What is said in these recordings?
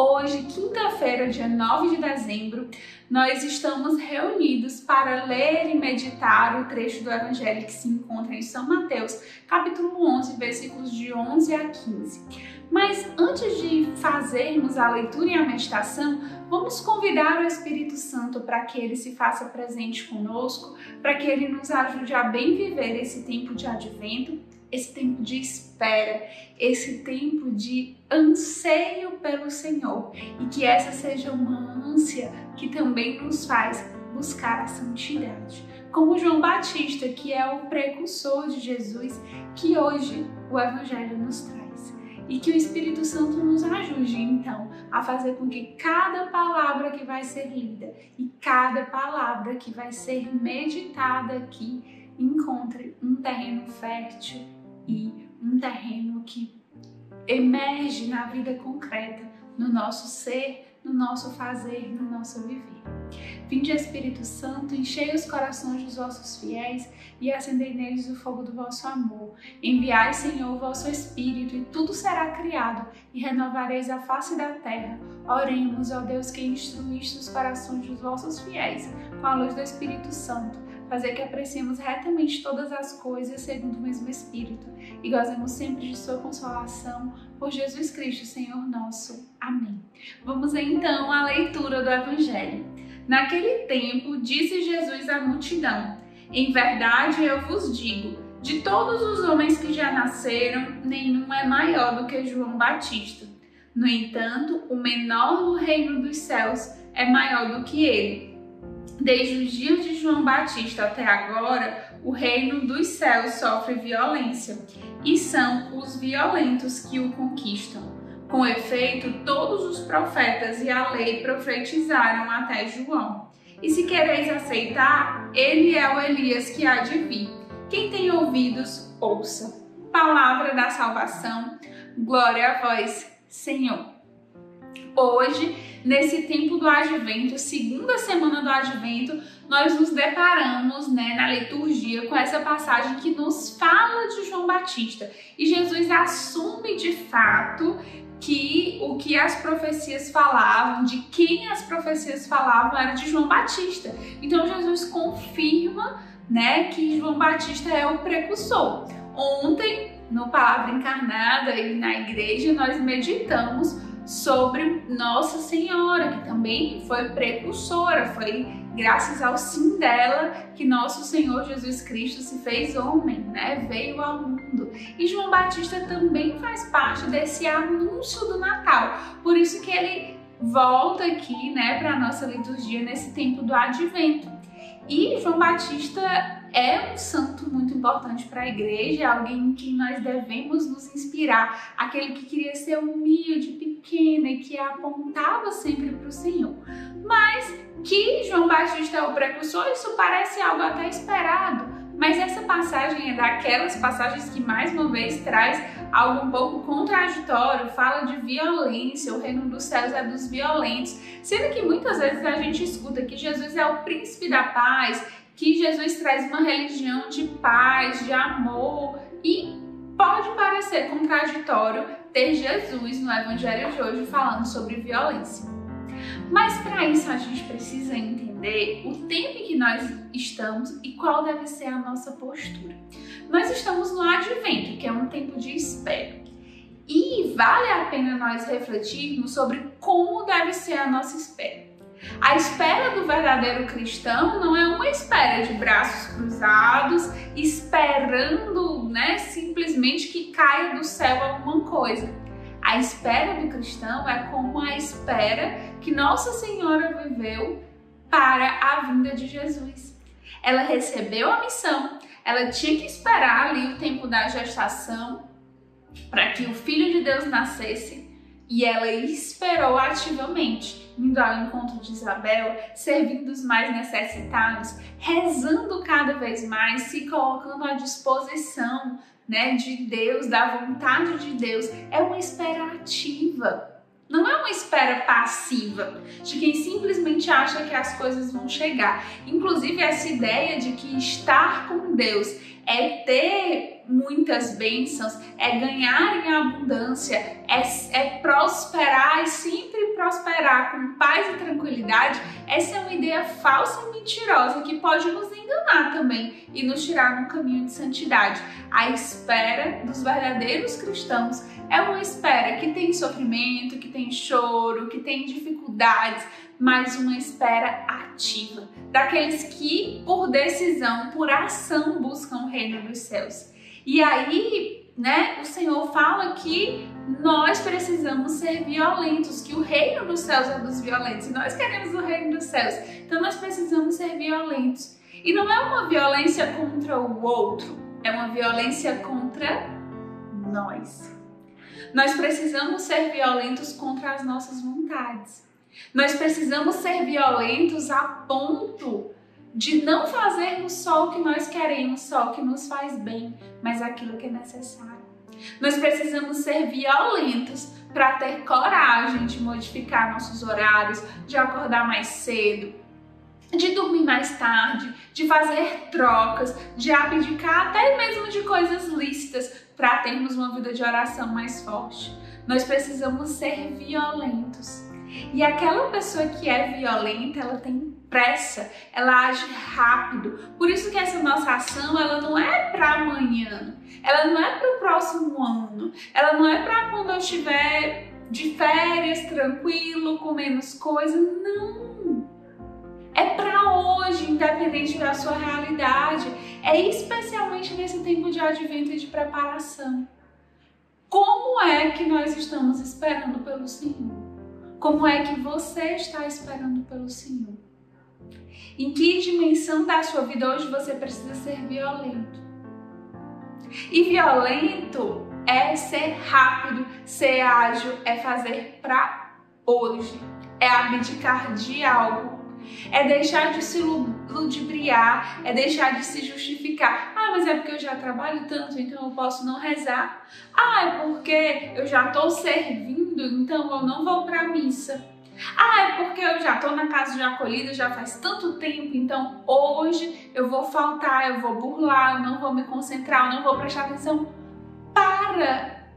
Hoje, quinta-feira, dia 9 de dezembro, nós estamos reunidos para ler e meditar o trecho do Evangelho que se encontra em São Mateus, capítulo 11, versículos de 11 a 15. Mas antes de fazermos a leitura e a meditação, vamos convidar o Espírito Santo para que ele se faça presente conosco, para que ele nos ajude a bem viver esse tempo de advento esse tempo de espera, esse tempo de anseio pelo Senhor e que essa seja uma ânsia que também nos faz buscar a santidade. Como João Batista, que é o precursor de Jesus, que hoje o Evangelho nos traz. E que o Espírito Santo nos ajude, então, a fazer com que cada palavra que vai ser lida e cada palavra que vai ser meditada aqui encontre um terreno fértil e um terreno que emerge na vida concreta, no nosso ser, no nosso fazer, no nosso viver. Vinde Espírito Santo, enchei os corações dos vossos fiéis e acendei neles o fogo do vosso amor. Enviai, Senhor, o vosso Espírito, e tudo será criado, e renovareis a face da terra. Oremos, ó Deus, que instruíste os corações dos vossos fiéis com a luz do Espírito Santo fazer que apreciemos retamente todas as coisas segundo o mesmo Espírito e gozemos sempre de Sua consolação por Jesus Cristo, Senhor nosso. Amém. Vamos então à leitura do Evangelho. Naquele tempo, disse Jesus à multidão: Em verdade eu vos digo, de todos os homens que já nasceram, nenhum é maior do que João Batista. No entanto, o menor no reino dos céus é maior do que ele. Desde os dias de João Batista até agora, o reino dos céus sofre violência, e são os violentos que o conquistam. Com efeito, todos os profetas e a lei profetizaram até João. E se quereis aceitar, ele é o Elias que há de vir. Quem tem ouvidos, ouça. Palavra da salvação, glória a vós, Senhor. Hoje, nesse tempo do advento, segunda semana do advento, nós nos deparamos né, na liturgia com essa passagem que nos fala de João Batista. E Jesus assume de fato que o que as profecias falavam, de quem as profecias falavam, era de João Batista. Então Jesus confirma né, que João Batista é o precursor. Ontem, no Palavra Encarnada e na igreja, nós meditamos sobre Nossa Senhora, que também foi precursora, foi graças ao sim dela que nosso Senhor Jesus Cristo se fez homem, né? Veio ao mundo. E João Batista também faz parte desse anúncio do Natal. Por isso que ele volta aqui, né, para a nossa liturgia nesse tempo do advento. E João Batista é um santo muito importante para a igreja, é alguém em quem nós devemos nos inspirar, aquele que queria ser humilde, pequeno e que apontava sempre para o Senhor. Mas que João Batista é o precursor, isso parece algo até esperado. Mas essa passagem é daquelas passagens que mais uma vez traz algo um pouco contraditório, fala de violência, o reino dos céus é dos violentos, sendo que muitas vezes a gente escuta que Jesus é o príncipe da paz, que Jesus traz uma religião de paz, de amor e pode parecer contraditório ter Jesus no evangelho de hoje falando sobre violência. Mas para isso a gente precisa entender o tempo em que nós estamos e qual deve ser a nossa postura. Nós estamos no advento, que é um tempo de espera. E vale a pena nós refletirmos sobre como deve ser a nossa espera. A espera do verdadeiro cristão não é uma espera de braços cruzados, esperando, né, simplesmente que caia do céu alguma coisa. A espera do cristão é como a espera que Nossa Senhora viveu para a vinda de Jesus. Ela recebeu a missão, ela tinha que esperar ali o tempo da gestação para que o Filho de Deus nascesse e ela esperou ativamente indo ao encontro de Isabel, servindo os mais necessitados, rezando cada vez mais, se colocando à disposição né, de Deus, da vontade de Deus. É uma espera ativa. Não é uma espera passiva de quem simplesmente acha que as coisas vão chegar. Inclusive, essa ideia de que estar com Deus é ter muitas bênçãos, é ganhar em abundância, é, é prosperar e sempre prosperar com paz e tranquilidade. Essa é uma ideia falsa e mentirosa que pode nos enganar também e nos tirar no caminho de santidade. A espera dos verdadeiros cristãos é uma espera que tem sofrimento, que tem choro, que tem dificuldades, mas uma espera ativa, daqueles que, por decisão, por ação, buscam o reino dos céus. E aí, né, o Senhor fala que nós precisamos ser violentos, que o reino dos céus é dos violentos, e nós queremos o reino dos céus. Então nós precisamos ser violentos. E não é uma violência contra o outro, é uma violência contra nós. Nós precisamos ser violentos contra as nossas vontades. Nós precisamos ser violentos a ponto de não fazermos só o que nós queremos, só o que nos faz bem, mas aquilo que é necessário. Nós precisamos ser violentos para ter coragem de modificar nossos horários, de acordar mais cedo, de dormir mais tarde, de fazer trocas, de abdicar até mesmo de coisas lícitas para termos uma vida de oração mais forte. Nós precisamos ser violentos. E aquela pessoa que é violenta, ela tem pressa, ela age rápido. Por isso que essa nossa ação, ela não é para amanhã, ela não é para o próximo ano, ela não é para quando eu estiver de férias, tranquilo, com menos coisa, não. É para hoje, independente da sua realidade. É especialmente nesse tempo de advento e de preparação. Como é que nós estamos esperando pelo Senhor? Como é que você está esperando pelo Senhor? Em que dimensão da sua vida hoje você precisa ser violento? E violento é ser rápido, ser ágil, é fazer para hoje, é abdicar de algo, é deixar de se ludibriar, é deixar de se justificar. Ah, mas é porque eu já trabalho tanto, então eu posso não rezar. Ah, é porque eu já estou servindo, então eu não vou para a missa. Ah, é porque eu já estou na casa de acolhida já faz tanto tempo, então hoje eu vou faltar, eu vou burlar, eu não vou me concentrar, eu não vou prestar atenção. Para!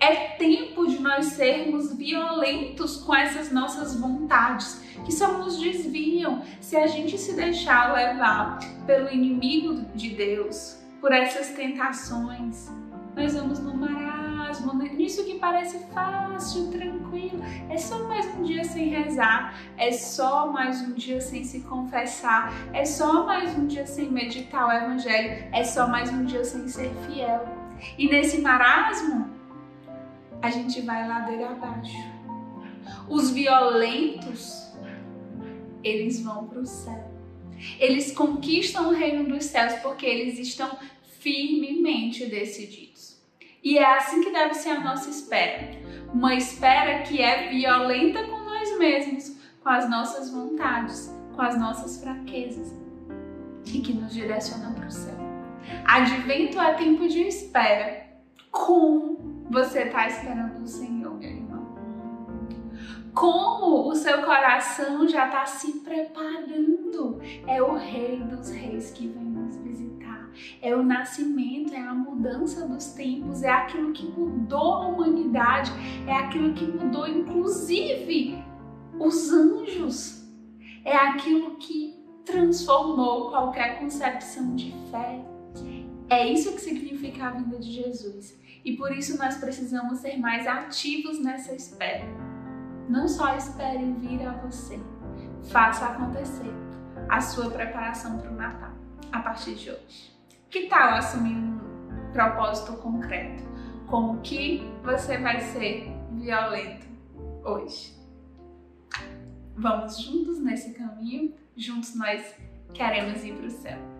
É tempo de nós sermos violentos com essas nossas vontades que só nos desviam se a gente se deixar levar pelo inimigo de Deus, por essas tentações. Nós vamos no marasmo, nisso que parece fácil, tranquilo. É só mais um dia sem rezar, é só mais um dia sem se confessar, é só mais um dia sem meditar o Evangelho, é só mais um dia sem ser fiel. E nesse marasmo, a gente vai ladeira abaixo. Os violentos, eles vão para o céu. Eles conquistam o reino dos céus porque eles estão firmemente decididos. E é assim que deve ser a nossa espera. Uma espera que é violenta com nós mesmos, com as nossas vontades, com as nossas fraquezas e que nos direciona para o céu. Advento é tempo de espera. Como você está esperando o Senhor, meu irmão? Como o seu coração já está se preparando? É o Rei dos Reis que vem nos visitar. É o nascimento, é a mudança dos tempos, é aquilo que mudou a humanidade, é aquilo que mudou, inclusive, os anjos. É aquilo que transformou qualquer concepção de fé. É isso que significa a vinda de Jesus. E por isso nós precisamos ser mais ativos nessa espera. Não só espere vir a você, faça acontecer a sua preparação para o Natal a partir de hoje. Que tal assumir um propósito concreto? Como que você vai ser violento hoje? Vamos juntos nesse caminho, juntos nós queremos ir para o céu.